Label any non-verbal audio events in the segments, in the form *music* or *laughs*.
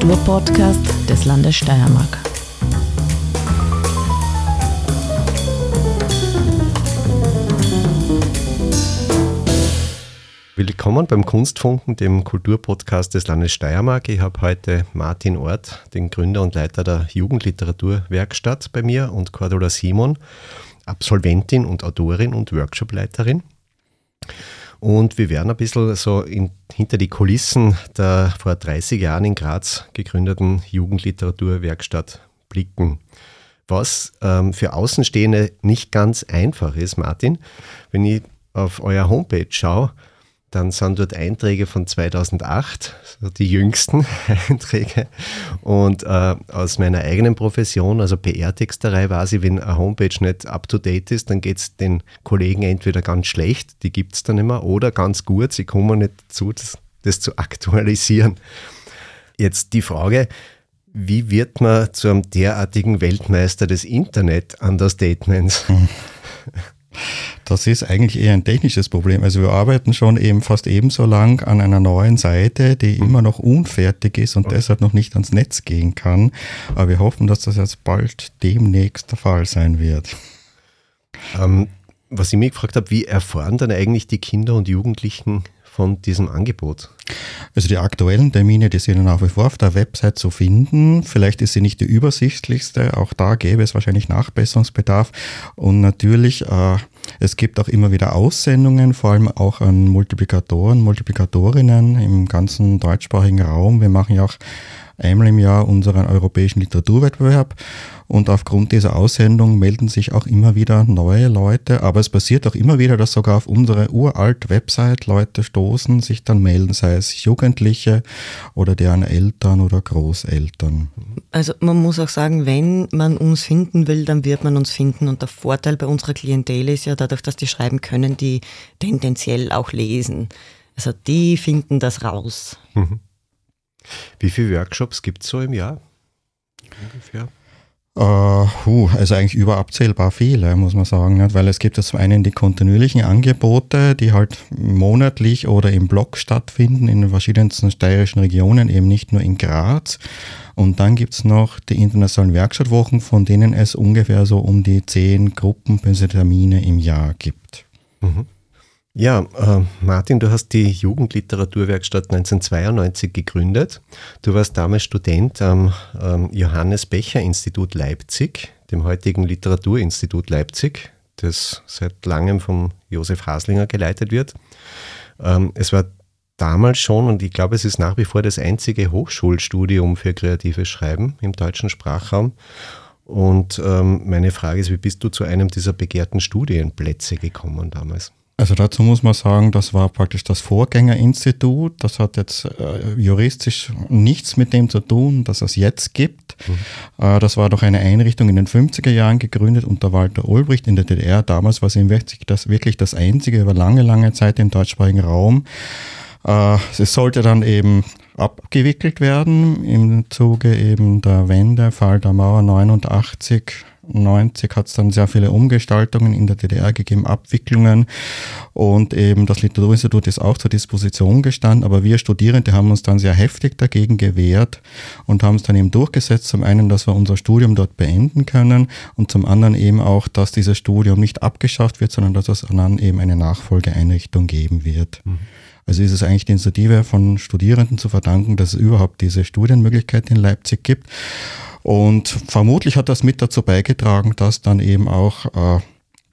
Kulturpodcast des Landes Steiermark. Willkommen beim Kunstfunken, dem Kulturpodcast des Landes Steiermark. Ich habe heute Martin Ort, den Gründer und Leiter der Jugendliteraturwerkstatt bei mir und Cordula Simon, Absolventin und Autorin und Workshopleiterin. Und wir werden ein bisschen so in, hinter die Kulissen der vor 30 Jahren in Graz gegründeten Jugendliteraturwerkstatt blicken. Was ähm, für Außenstehende nicht ganz einfach ist, Martin, wenn ich auf euer Homepage schaue, dann sind dort Einträge von 2008, so die jüngsten *laughs* Einträge. Und äh, aus meiner eigenen Profession, also PR-Texterei, weiß ich, wenn eine Homepage nicht up-to-date ist, dann geht es den Kollegen entweder ganz schlecht, die gibt es dann immer, oder ganz gut, sie kommen nicht dazu, das, das zu aktualisieren. Jetzt die Frage, wie wird man zu einem derartigen Weltmeister des Internet-Understatements? *laughs* Das ist eigentlich eher ein technisches Problem. Also wir arbeiten schon eben fast ebenso lang an einer neuen Seite, die mhm. immer noch unfertig ist und deshalb noch nicht ans Netz gehen kann. Aber wir hoffen, dass das jetzt bald demnächst der Fall sein wird. Ähm, was ich mich gefragt habe, wie erfahren dann eigentlich die Kinder und Jugendlichen von diesem Angebot? Also die aktuellen Termine, die sind nach wie vor auf der Website zu finden. Vielleicht ist sie nicht die übersichtlichste, auch da gäbe es wahrscheinlich Nachbesserungsbedarf. Und natürlich, äh, es gibt auch immer wieder Aussendungen, vor allem auch an Multiplikatoren, Multiplikatorinnen im ganzen deutschsprachigen Raum. Wir machen ja auch einmal im Jahr unseren europäischen Literaturwettbewerb und aufgrund dieser Aussendung melden sich auch immer wieder neue Leute. Aber es passiert auch immer wieder, dass sogar auf unsere uralt Website Leute stoßen, sich dann melden, sei es Jugendliche oder deren Eltern oder Großeltern. Also man muss auch sagen, wenn man uns finden will, dann wird man uns finden. Und der Vorteil bei unserer Klientel ist ja dadurch, dass die schreiben können, die tendenziell auch lesen. Also die finden das raus. Mhm. Wie viele Workshops gibt es so im Jahr? Ungefähr? Uh, uh, also eigentlich überabzählbar viele, muss man sagen, nicht? weil es gibt ja zum einen die kontinuierlichen Angebote, die halt monatlich oder im Block stattfinden in den verschiedensten steirischen Regionen, eben nicht nur in Graz. Und dann gibt es noch die internationalen Werkstattwochen, von denen es ungefähr so um die zehn Gruppen Termine im Jahr gibt. Mhm. Ja, äh, Martin, du hast die Jugendliteraturwerkstatt 1992 gegründet. Du warst damals Student am ähm, Johannes Becher Institut Leipzig, dem heutigen Literaturinstitut Leipzig, das seit langem von Josef Haslinger geleitet wird. Ähm, es war damals schon, und ich glaube, es ist nach wie vor das einzige Hochschulstudium für kreatives Schreiben im deutschen Sprachraum. Und ähm, meine Frage ist, wie bist du zu einem dieser begehrten Studienplätze gekommen damals? Also dazu muss man sagen, das war praktisch das Vorgängerinstitut. Das hat jetzt äh, juristisch nichts mit dem zu tun, dass es jetzt gibt. Mhm. Äh, das war doch eine Einrichtung in den 50er Jahren gegründet unter Walter Ulbricht in der DDR. Damals war es das, wirklich das einzige über lange, lange Zeit im deutschsprachigen Raum. Äh, es sollte dann eben abgewickelt werden im Zuge eben der Wende, Fall der Mauer 89 90 hat es dann sehr viele Umgestaltungen in der DDR gegeben, Abwicklungen und eben das Literaturinstitut ist auch zur Disposition gestanden, aber wir Studierende haben uns dann sehr heftig dagegen gewehrt und haben es dann eben durchgesetzt, zum einen, dass wir unser Studium dort beenden können und zum anderen eben auch, dass dieses Studium nicht abgeschafft wird, sondern dass es dann eben eine Nachfolgeeinrichtung geben wird. Mhm. Also ist es eigentlich die Initiative von Studierenden zu verdanken, dass es überhaupt diese Studienmöglichkeit in Leipzig gibt. Und vermutlich hat das mit dazu beigetragen, dass dann eben auch äh,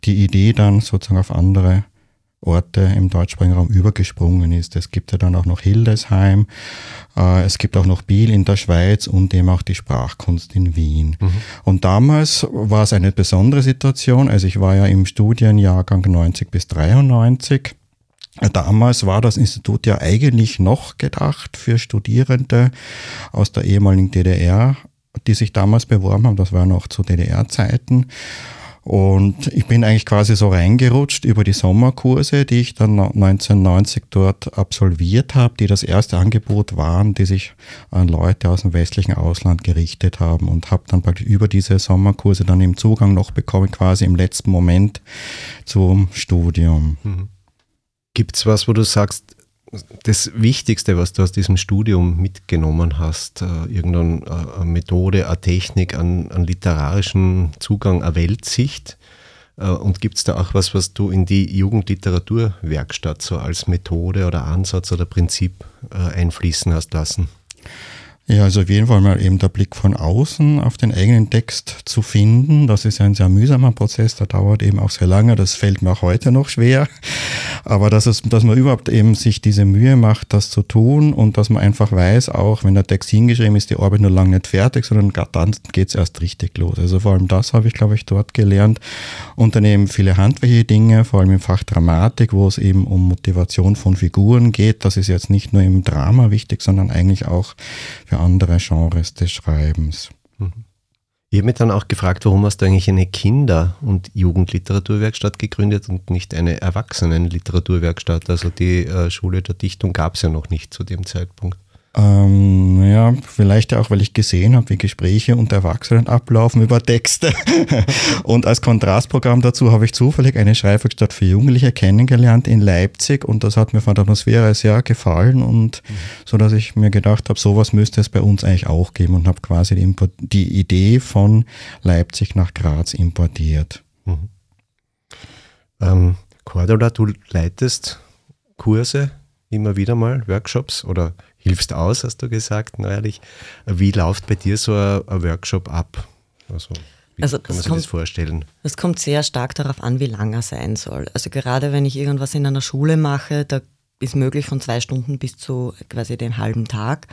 die Idee dann sozusagen auf andere Orte im deutschsprachigen Raum übergesprungen ist. Es gibt ja dann auch noch Hildesheim, äh, es gibt auch noch Biel in der Schweiz und eben auch die Sprachkunst in Wien. Mhm. Und damals war es eine besondere Situation. Also ich war ja im Studienjahrgang 90 bis 93. Damals war das Institut ja eigentlich noch gedacht für Studierende aus der ehemaligen DDR die sich damals beworben haben. Das war noch zu DDR-Zeiten. Und ich bin eigentlich quasi so reingerutscht über die Sommerkurse, die ich dann 1990 dort absolviert habe, die das erste Angebot waren, die sich an Leute aus dem westlichen Ausland gerichtet haben und habe dann praktisch über diese Sommerkurse dann im Zugang noch bekommen, quasi im letzten Moment zum Studium. Mhm. Gibt es was, wo du sagst, das Wichtigste, was du aus diesem Studium mitgenommen hast? Äh, irgendeine äh, Methode, eine Technik, einen, einen literarischen Zugang, eine Weltsicht? Äh, und gibt es da auch was, was du in die Jugendliteraturwerkstatt so als Methode oder Ansatz oder Prinzip äh, einfließen hast lassen? Ja, also auf jeden Fall mal eben der Blick von außen auf den eigenen Text zu finden. Das ist ein sehr mühsamer Prozess, der dauert eben auch sehr lange. Das fällt mir auch heute noch schwer. Aber dass, es, dass man überhaupt eben sich diese Mühe macht, das zu tun und dass man einfach weiß, auch wenn der Text hingeschrieben ist, die Arbeit nur lange nicht fertig, sondern dann geht es erst richtig los. Also vor allem das habe ich, glaube ich, dort gelernt. Und dann eben viele handwerkliche Dinge, vor allem im Fach Dramatik, wo es eben um Motivation von Figuren geht. Das ist jetzt nicht nur im Drama wichtig, sondern eigentlich auch für andere Genres des Schreibens. Ich habe mich dann auch gefragt, warum hast du eigentlich eine Kinder- und Jugendliteraturwerkstatt gegründet und nicht eine Erwachsenenliteraturwerkstatt? Also die äh, Schule der Dichtung gab es ja noch nicht zu dem Zeitpunkt. Ähm, ja, vielleicht auch, weil ich gesehen habe, wie Gespräche unter Erwachsenen ablaufen über Texte. *laughs* und als Kontrastprogramm dazu habe ich zufällig eine Schreibwerkstatt für Jugendliche kennengelernt in Leipzig und das hat mir von der Atmosphäre sehr gefallen und mhm. so, dass ich mir gedacht habe, sowas müsste es bei uns eigentlich auch geben und habe quasi die, die Idee von Leipzig nach Graz importiert. Mhm. Ähm, Cordula, du leitest Kurse immer wieder mal, Workshops oder hilfst aus, hast du gesagt neuerlich. Wie läuft bei dir so ein, Workshop ab? Also, wie also kann man sich kommt, das vorstellen? Es kommt sehr stark darauf an, wie lang er sein soll. Also gerade wenn ich irgendwas in einer Schule mache, da ist möglich von zwei Stunden bis zu quasi dem halben Tag.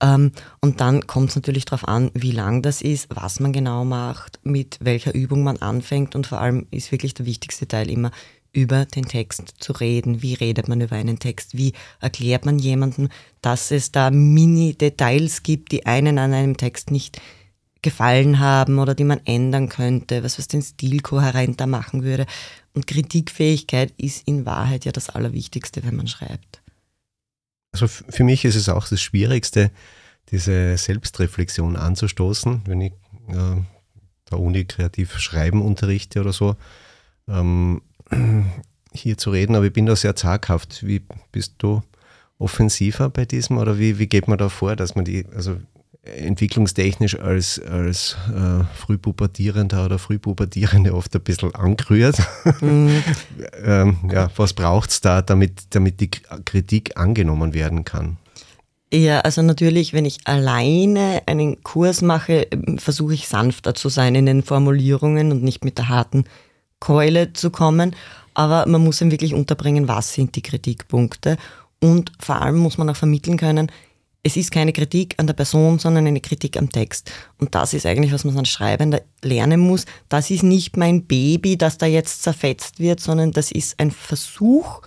Ähm, und dann kommt es natürlich darauf an, wie lang das ist, was man genau macht, mit welcher Übung man anfängt und vor allem ist wirklich der wichtigste Teil immer, über den Text zu reden. Wie redet man über einen Text? Wie erklärt man jemandem, dass es da Mini-Details gibt, die einen an einem Text nicht gefallen haben oder die man ändern könnte, was was den Stil kohärenter machen würde. Und Kritikfähigkeit ist in Wahrheit ja das Allerwichtigste, wenn man schreibt. Also für mich ist es auch das Schwierigste, diese Selbstreflexion anzustoßen, wenn ich äh, der Uni kreativ schreiben unterrichte oder so. Ähm, hier zu reden, aber ich bin da sehr zaghaft. Wie bist du offensiver bei diesem oder wie, wie geht man da vor, dass man die, also entwicklungstechnisch als, als äh, Frühpubertierender oder Frühpubertierende oft ein bisschen angerührt. Mhm. *laughs* ähm, ja, was braucht es da, damit, damit die Kritik angenommen werden kann? Ja, also natürlich, wenn ich alleine einen Kurs mache, versuche ich sanfter zu sein in den Formulierungen und nicht mit der harten Keule zu kommen. Aber man muss ihm wirklich unterbringen, was sind die Kritikpunkte. Und vor allem muss man auch vermitteln können, es ist keine Kritik an der Person, sondern eine Kritik am Text. Und das ist eigentlich, was man als Schreibender lernen muss. Das ist nicht mein Baby, das da jetzt zerfetzt wird, sondern das ist ein Versuch.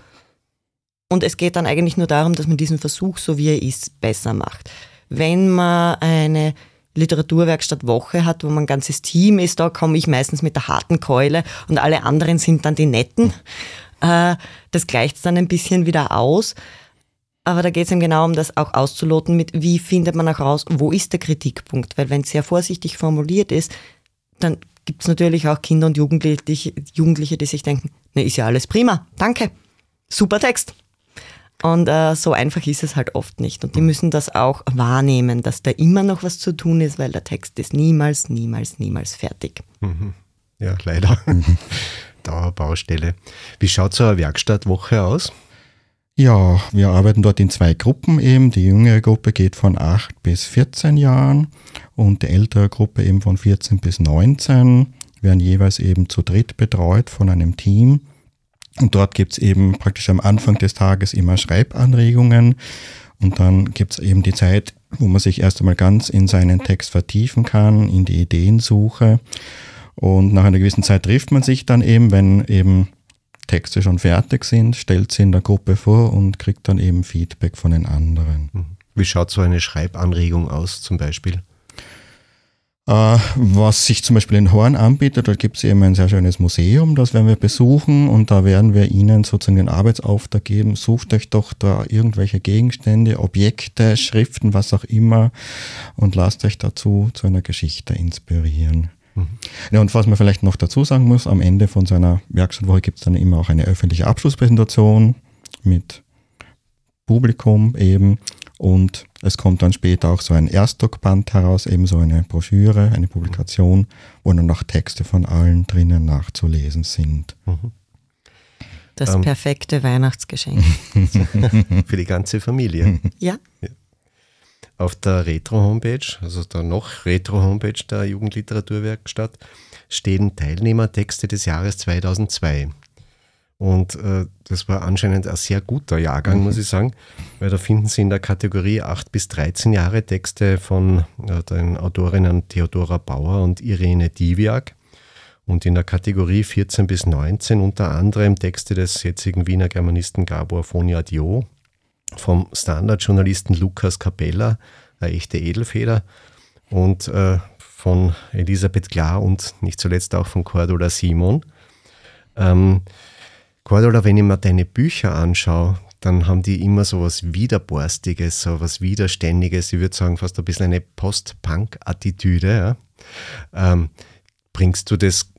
Und es geht dann eigentlich nur darum, dass man diesen Versuch, so wie er ist, besser macht. Wenn man eine Literaturwerkstatt Woche hat, wo man ganzes Team ist, da komme ich meistens mit der harten Keule und alle anderen sind dann die netten. Äh, das gleicht dann ein bisschen wieder aus. Aber da geht es eben genau um das auch auszuloten mit, wie findet man auch raus, wo ist der Kritikpunkt? Weil wenn es sehr vorsichtig formuliert ist, dann gibt es natürlich auch Kinder und Jugendliche, Jugendliche, die sich denken, ne, ist ja alles prima, danke, super Text. Und äh, so einfach ist es halt oft nicht. Und die müssen das auch wahrnehmen, dass da immer noch was zu tun ist, weil der Text ist niemals, niemals, niemals fertig. Mhm. Ja, leider. *laughs* Dauerbaustelle. Wie schaut so eine Werkstattwoche aus? Ja, wir arbeiten dort in zwei Gruppen eben. Die jüngere Gruppe geht von 8 bis 14 Jahren und die ältere Gruppe eben von 14 bis 19 werden jeweils eben zu dritt betreut von einem Team. Und dort gibt's eben praktisch am Anfang des Tages immer Schreibanregungen. Und dann gibt's eben die Zeit, wo man sich erst einmal ganz in seinen Text vertiefen kann, in die Ideensuche. Und nach einer gewissen Zeit trifft man sich dann eben, wenn eben Texte schon fertig sind, stellt sie in der Gruppe vor und kriegt dann eben Feedback von den anderen. Wie schaut so eine Schreibanregung aus zum Beispiel? Äh, was sich zum Beispiel in Horn anbietet, da gibt es eben ein sehr schönes Museum, das werden wir besuchen und da werden wir Ihnen sozusagen den Arbeitsauftrag geben, sucht euch doch da irgendwelche Gegenstände, Objekte, Schriften, was auch immer und lasst euch dazu zu einer Geschichte inspirieren. Mhm. Ja, und was man vielleicht noch dazu sagen muss, am Ende von so einer Werkstattwoche gibt es dann immer auch eine öffentliche Abschlusspräsentation mit Publikum eben. Und es kommt dann später auch so ein Erstdruckband heraus, eben so eine Broschüre, eine Publikation, wo dann noch Texte von allen drinnen nachzulesen sind. Mhm. Das ähm, perfekte Weihnachtsgeschenk. *laughs* Für die ganze Familie. *laughs* Ja. ja. Auf der Retro-Homepage, also der noch Retro-Homepage der Jugendliteraturwerkstatt, stehen Teilnehmertexte des Jahres 2002. Und äh, das war anscheinend ein sehr guter Jahrgang, muss ich sagen, weil da finden Sie in der Kategorie 8 bis 13 Jahre Texte von äh, den Autorinnen Theodora Bauer und Irene Diviak. Und in der Kategorie 14 bis 19 unter anderem Texte des jetzigen Wiener Germanisten Gabor von Dio, vom Standardjournalisten Lukas Capella, eine echte Edelfeder, und äh, von Elisabeth Klar und nicht zuletzt auch von Cordula Simon. Ähm, Cordula, wenn ich mir deine Bücher anschaue, dann haben die immer so was Widerborstiges, so was Widerständiges. Ich würde sagen, fast ein bisschen eine Post-Punk-Attitüde. Ja? Ähm, bringst du das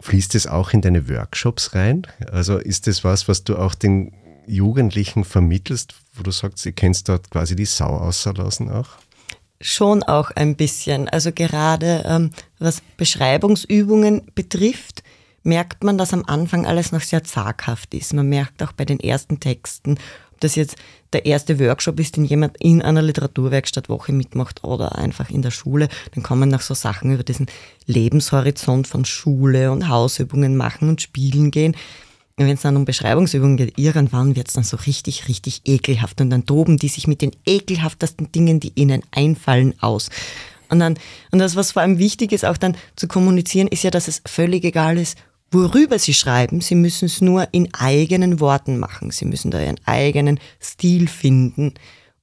Fließt es auch in deine Workshops rein? Also ist das was, was du auch den Jugendlichen vermittelst, wo du sagst, sie kennst dort quasi die Sau außerlassen auch? Schon auch ein bisschen. Also gerade ähm, was Beschreibungsübungen betrifft, merkt man, dass am Anfang alles noch sehr zaghaft ist. Man merkt auch bei den ersten Texten, ob das jetzt der erste Workshop ist, den jemand in einer Literaturwerkstattwoche mitmacht oder einfach in der Schule, dann kommen noch so Sachen über diesen Lebenshorizont von Schule und Hausübungen machen und spielen gehen. Wenn es dann um Beschreibungsübungen geht, irgendwann wird es dann so richtig, richtig ekelhaft. Und dann toben die sich mit den ekelhaftesten Dingen, die ihnen einfallen, aus. Und, dann, und das, was vor allem wichtig ist, auch dann zu kommunizieren, ist ja, dass es völlig egal ist, worüber sie schreiben. Sie müssen es nur in eigenen Worten machen. Sie müssen da ihren eigenen Stil finden.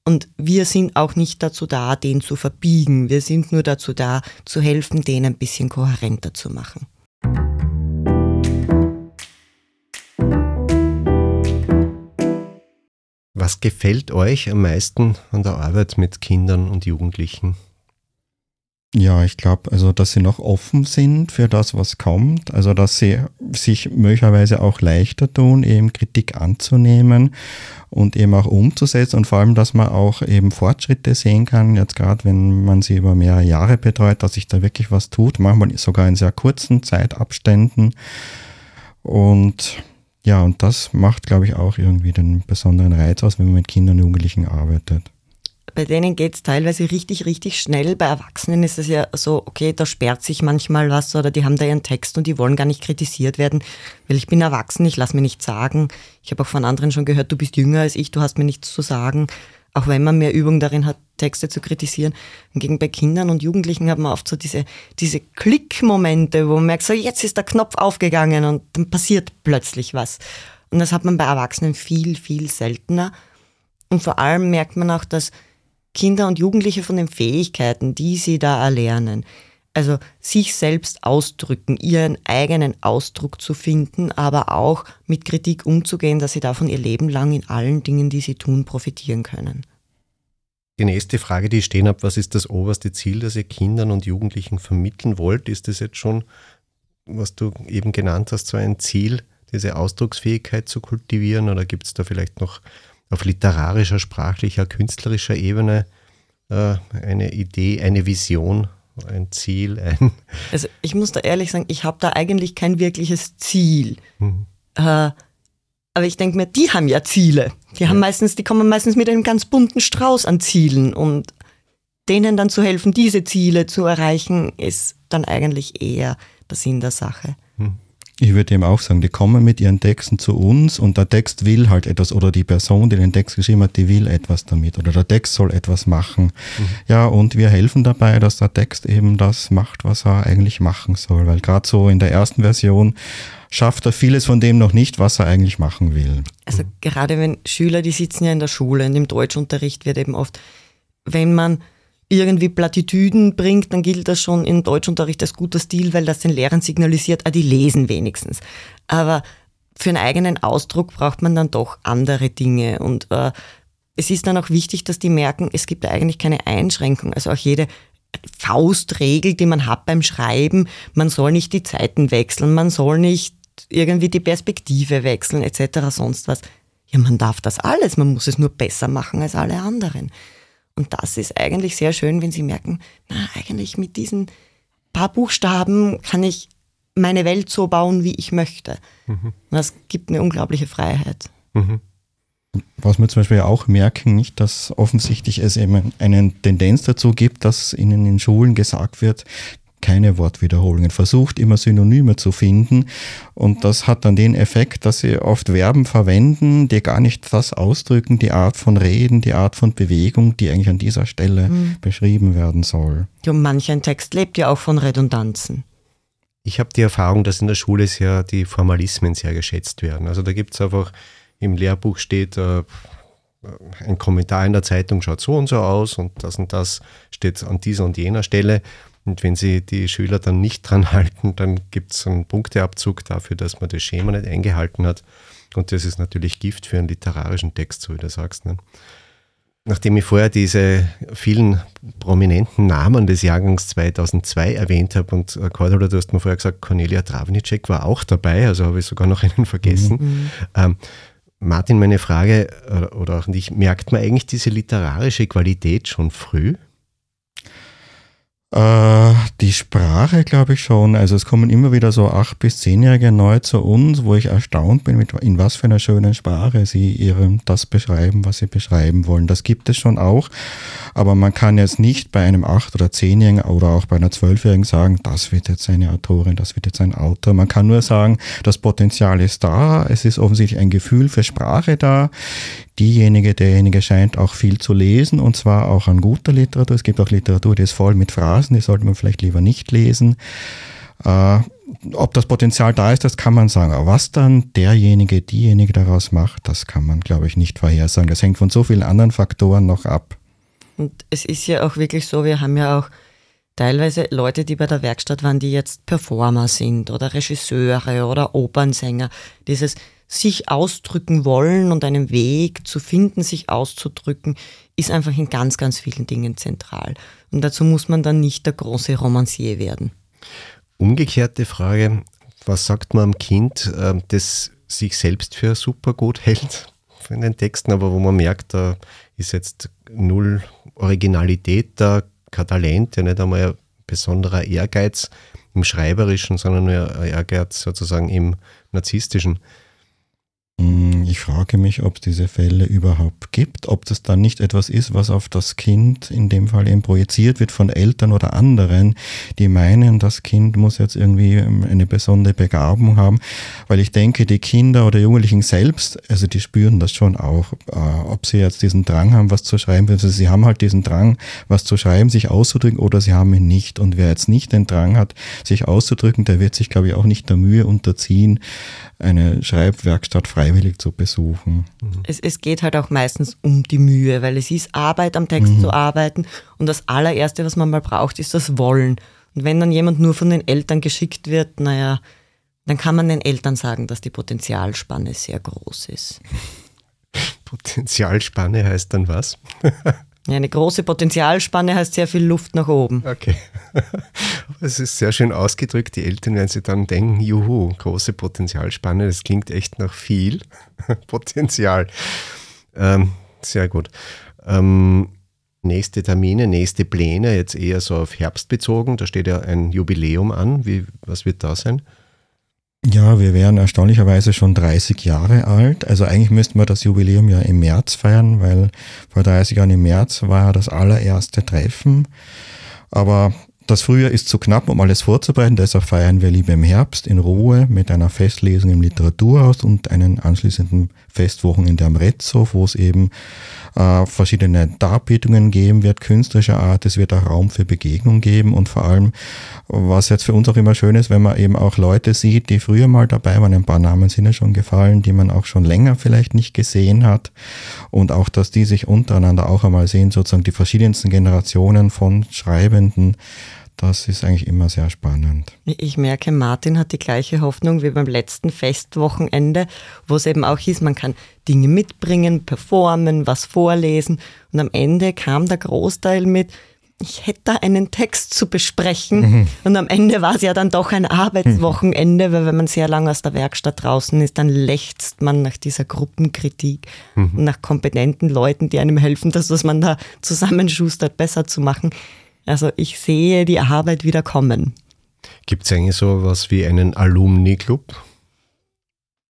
Und wir sind auch nicht dazu da, den zu verbiegen. Wir sind nur dazu da, zu helfen, den ein bisschen kohärenter zu machen. Was gefällt euch am meisten an der Arbeit mit Kindern und Jugendlichen? Ja, ich glaube, also dass sie noch offen sind für das, was kommt, also dass sie sich möglicherweise auch leichter tun, eben Kritik anzunehmen und eben auch umzusetzen und vor allem, dass man auch eben Fortschritte sehen kann, jetzt gerade wenn man sie über mehrere Jahre betreut, dass sich da wirklich was tut, manchmal sogar in sehr kurzen Zeitabständen. Und ja, und das macht, glaube ich, auch irgendwie den besonderen Reiz aus, wenn man mit Kindern und Jugendlichen arbeitet bei denen geht es teilweise richtig, richtig schnell. Bei Erwachsenen ist es ja so, okay, da sperrt sich manchmal was oder die haben da ihren Text und die wollen gar nicht kritisiert werden, weil ich bin erwachsen, ich lasse mir nichts sagen. Ich habe auch von anderen schon gehört, du bist jünger als ich, du hast mir nichts zu sagen. Auch wenn man mehr Übung darin hat, Texte zu kritisieren. Hingegen bei Kindern und Jugendlichen hat man oft so diese, diese Klickmomente, wo man merkt, so jetzt ist der Knopf aufgegangen und dann passiert plötzlich was. Und das hat man bei Erwachsenen viel, viel seltener. Und vor allem merkt man auch, dass Kinder und Jugendliche von den Fähigkeiten, die sie da erlernen. Also sich selbst ausdrücken, ihren eigenen Ausdruck zu finden, aber auch mit Kritik umzugehen, dass sie davon ihr Leben lang in allen Dingen, die sie tun, profitieren können. Die nächste Frage, die ich stehen habe, was ist das oberste Ziel, das ihr Kindern und Jugendlichen vermitteln wollt? Ist das jetzt schon, was du eben genannt hast, so ein Ziel, diese Ausdrucksfähigkeit zu kultivieren? Oder gibt es da vielleicht noch auf literarischer, sprachlicher, künstlerischer Ebene äh, eine Idee, eine Vision, ein Ziel, ein. *laughs* Also ich muss da ehrlich sagen, ich habe da eigentlich kein wirkliches Ziel. Mhm. Äh, aber ich denke mir, die haben ja Ziele. Die ja. haben meistens, die kommen meistens mit einem ganz bunten Strauß an Zielen und denen dann zu helfen, diese Ziele zu erreichen, ist dann eigentlich eher der Sinn der Sache. Mhm. Ich würde eben auch sagen, die kommen mit ihren Texten zu uns und der Text will halt etwas oder die Person, die den Text geschrieben hat, die will etwas damit oder der Text soll etwas machen. Mhm. Ja, und wir helfen dabei, dass der Text eben das macht, was er eigentlich machen soll, weil gerade so in der ersten Version schafft er vieles von dem noch nicht, was er eigentlich machen will. Also gerade wenn Schüler, die sitzen ja in der Schule und im Deutschunterricht wird eben oft, wenn man irgendwie Plattitüden bringt, dann gilt das schon im Deutschunterricht als guter Stil, weil das den Lehrern signalisiert, ah, die lesen wenigstens. Aber für einen eigenen Ausdruck braucht man dann doch andere Dinge. Und äh, es ist dann auch wichtig, dass die merken, es gibt eigentlich keine Einschränkung. Also auch jede Faustregel, die man hat beim Schreiben, man soll nicht die Zeiten wechseln, man soll nicht irgendwie die Perspektive wechseln, etc. sonst was Ja, man darf das alles, man muss es nur besser machen als alle anderen. Und das ist eigentlich sehr schön, wenn sie merken, na, eigentlich mit diesen paar Buchstaben kann ich meine Welt so bauen, wie ich möchte. Mhm. Das gibt eine unglaubliche Freiheit. Mhm. Was wir zum Beispiel auch merken, nicht, dass offensichtlich es eben eine Tendenz dazu gibt, dass ihnen in Schulen gesagt wird, keine Wortwiederholungen, versucht immer Synonyme zu finden und das hat dann den Effekt, dass sie oft Verben verwenden, die gar nicht das ausdrücken, die Art von Reden, die Art von Bewegung, die eigentlich an dieser Stelle mhm. beschrieben werden soll. Ja, manch ein Text lebt ja auch von Redundanzen. Ich habe die Erfahrung, dass in der Schule sehr die Formalismen sehr geschätzt werden. Also da gibt es einfach, im Lehrbuch steht, äh, ein Kommentar in der Zeitung schaut so und so aus und das und das steht an dieser und jener Stelle. Und wenn sie die Schüler dann nicht dran *laughs* halten, dann gibt es einen Punkteabzug dafür, dass man das Schema nicht eingehalten hat. Und das ist natürlich Gift für einen literarischen Text, so wie du sagst. Ne? Nachdem ich vorher diese vielen prominenten Namen des Jahrgangs 2002 erwähnt habe und äh, Cordula, du hast mir vorher gesagt, Cornelia Travnicek war auch dabei, also habe ich sogar noch *laughs* einen vergessen. Mhm. Ähm, Martin, meine Frage, äh, oder auch nicht, merkt man eigentlich diese literarische Qualität schon früh? Äh, die Sprache glaube ich schon. Also es kommen immer wieder so acht bis zehnjährige neu zu uns, wo ich erstaunt bin, mit, in was für einer schönen Sprache sie ihrem das beschreiben, was sie beschreiben wollen. Das gibt es schon auch. Aber man kann jetzt nicht bei einem acht- oder zehnjährigen oder auch bei einer zwölfjährigen sagen, das wird jetzt eine Autorin, das wird jetzt ein Autor. Man kann nur sagen, das Potenzial ist da. Es ist offensichtlich ein Gefühl für Sprache da diejenige, derjenige scheint auch viel zu lesen und zwar auch an guter Literatur. Es gibt auch Literatur, die ist voll mit Phrasen, die sollte man vielleicht lieber nicht lesen. Äh, ob das Potenzial da ist, das kann man sagen. Aber was dann derjenige, diejenige daraus macht, das kann man, glaube ich, nicht vorhersagen. Das hängt von so vielen anderen Faktoren noch ab. Und es ist ja auch wirklich so, wir haben ja auch teilweise Leute, die bei der Werkstatt waren, die jetzt Performer sind oder Regisseure oder Opernsänger. Dieses sich ausdrücken wollen und einen Weg zu finden, sich auszudrücken, ist einfach in ganz, ganz vielen Dingen zentral. Und dazu muss man dann nicht der große Romancier werden. Umgekehrte Frage, was sagt man am Kind, ähm, das sich selbst für super gut *laughs* hält in den Texten, aber wo man merkt, da ist jetzt null Originalität da, kein Talent, ja nicht einmal ein besonderer Ehrgeiz im Schreiberischen, sondern nur ein Ehrgeiz sozusagen im Narzisstischen. Hm, ich frage mich, ob es diese Fälle überhaupt gibt, ob das dann nicht etwas ist, was auf das Kind in dem Fall eben projiziert wird von Eltern oder anderen, die meinen, das Kind muss jetzt irgendwie ähm, eine besondere Begabung haben, weil ich denke, die Kinder oder Jugendlichen selbst, also die spüren das schon auch, äh, ob sie jetzt diesen Drang haben, was zu schreiben, also sie haben halt diesen Drang, was zu schreiben, sich auszudrücken oder sie haben ihn nicht. Und wer jetzt nicht den Drang hat, sich auszudrücken, der wird sich, glaube ich, auch nicht der Mühe unterziehen, eine Schreibwerkstatt freiwillig zu besuchen. Mhm. Es, es geht halt auch meistens um die Mühe, weil es ist Arbeit am Text mhm. zu arbeiten und das allererste, was man mal braucht, ist das Wollen. Und wenn dann jemand nur von den Eltern geschickt wird, naja, dann kann man den Eltern sagen, dass die Potenzialspanne sehr groß ist. *laughs* Potenzialspanne heißt dann was? *laughs* Eine große Potenzialspanne heißt sehr viel Luft nach oben. Okay. *laughs* Es ist sehr schön ausgedrückt. Die Eltern werden sich dann denken, juhu, große Potenzialspanne, das klingt echt nach viel *laughs* Potenzial. Ähm, sehr gut. Ähm, nächste Termine, nächste Pläne, jetzt eher so auf Herbst bezogen. Da steht ja ein Jubiläum an. Wie, was wird da sein? Ja, wir wären erstaunlicherweise schon 30 Jahre alt. Also eigentlich müssten wir das Jubiläum ja im März feiern, weil vor 30 Jahren im März war das allererste Treffen. Aber das Frühjahr ist zu knapp, um alles vorzubereiten, deshalb feiern wir lieber im Herbst in Ruhe mit einer Festlesung im Literaturhaus und einen anschließenden Festwochenende am Retzhof, wo es eben äh, verschiedene Darbietungen geben wird, künstlerischer Art. Es wird auch Raum für Begegnung geben und vor allem, was jetzt für uns auch immer schön ist, wenn man eben auch Leute sieht, die früher mal dabei waren, ein paar Namen sind ja schon gefallen, die man auch schon länger vielleicht nicht gesehen hat und auch, dass die sich untereinander auch einmal sehen, sozusagen die verschiedensten Generationen von Schreibenden, das ist eigentlich immer sehr spannend. Ich merke, Martin hat die gleiche Hoffnung wie beim letzten Festwochenende, wo es eben auch hieß, man kann Dinge mitbringen, performen, was vorlesen. Und am Ende kam der Großteil mit, ich hätte da einen Text zu besprechen. Mhm. Und am Ende war es ja dann doch ein Arbeitswochenende, weil wenn man sehr lange aus der Werkstatt draußen ist, dann lechzt man nach dieser Gruppenkritik mhm. und nach kompetenten Leuten, die einem helfen, das, was man da zusammenschustert, besser zu machen. Also ich sehe die Arbeit wieder kommen. Gibt es eigentlich so was wie einen Alumni-Club?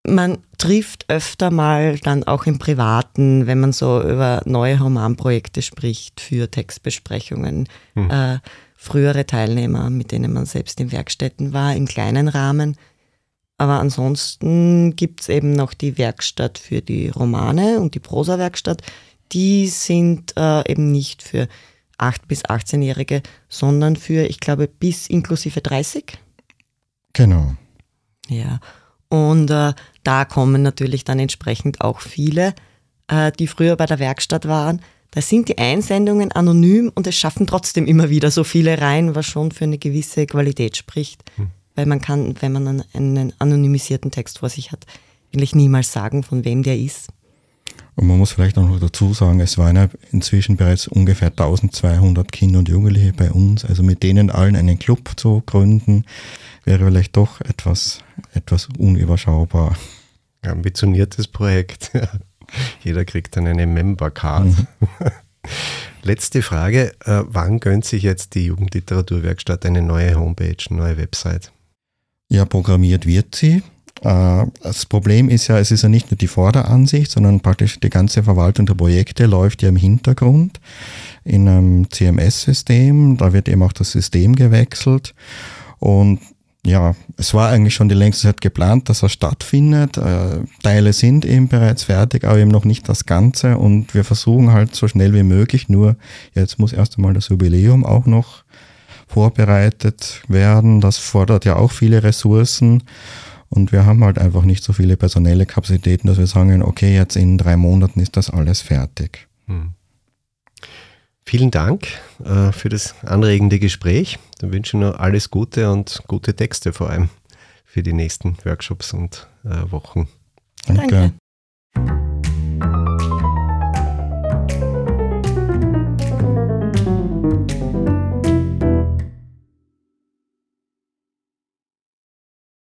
man trifft öfter mal dann auch im Privaten, wenn man so über neue Romanprojekte spricht, für Textbesprechungen. Mhm. Äh, frühere Teilnehmer, mit denen man selbst in Werkstätten war, im kleinen Rahmen. Aber ansonsten gibt es eben noch die Werkstatt für die Romane und die Prosa-Werkstatt. Die sind äh, eben nicht für 8- bis 18-Jährige, sondern für, ich glaube, bis inklusive 30. Genau. Ja. Und äh, da kommen natürlich dann entsprechend auch viele, äh, die früher bei der Werkstatt waren. Da sind die Einsendungen anonym und es schaffen trotzdem immer wieder so viele rein, was schon für eine gewisse Qualität spricht. Hm. Weil man kann, wenn man einen anonymisierten Text vor sich hat, eigentlich niemals sagen, von wem der ist. Und man muss vielleicht auch noch dazu sagen, es waren ja inzwischen bereits ungefähr 1200 Kinder und Jugendliche bei uns. Also mit denen allen einen Club zu gründen, wäre vielleicht doch etwas, etwas unüberschaubar. Ambitioniertes Projekt. *laughs* Jeder kriegt dann eine Member-Card. Mhm. *laughs* Letzte Frage. Äh, wann gönnt sich jetzt die Jugendliteraturwerkstatt eine neue Homepage, eine neue Website? Ja, programmiert wird sie. Äh, das Problem ist ja, es ist ja nicht nur die Vorderansicht, sondern praktisch die ganze Verwaltung der Projekte läuft ja im Hintergrund in einem CMS-System. Da wird eben auch das System gewechselt. Und ja, es war eigentlich schon die längste Zeit geplant, dass er stattfindet. Äh, Teile sind eben bereits fertig, aber eben noch nicht das Ganze. Und wir versuchen halt so schnell wie möglich. Nur jetzt muss erst einmal das Jubiläum auch noch vorbereitet werden. Das fordert ja auch viele Ressourcen. Und wir haben halt einfach nicht so viele personelle Kapazitäten, dass wir sagen, okay, jetzt in drei Monaten ist das alles fertig. Hm. Vielen Dank äh, für das anregende Gespräch. Dann wünsche ich nur alles Gute und gute Texte vor allem für die nächsten Workshops und äh, Wochen. Danke. Danke.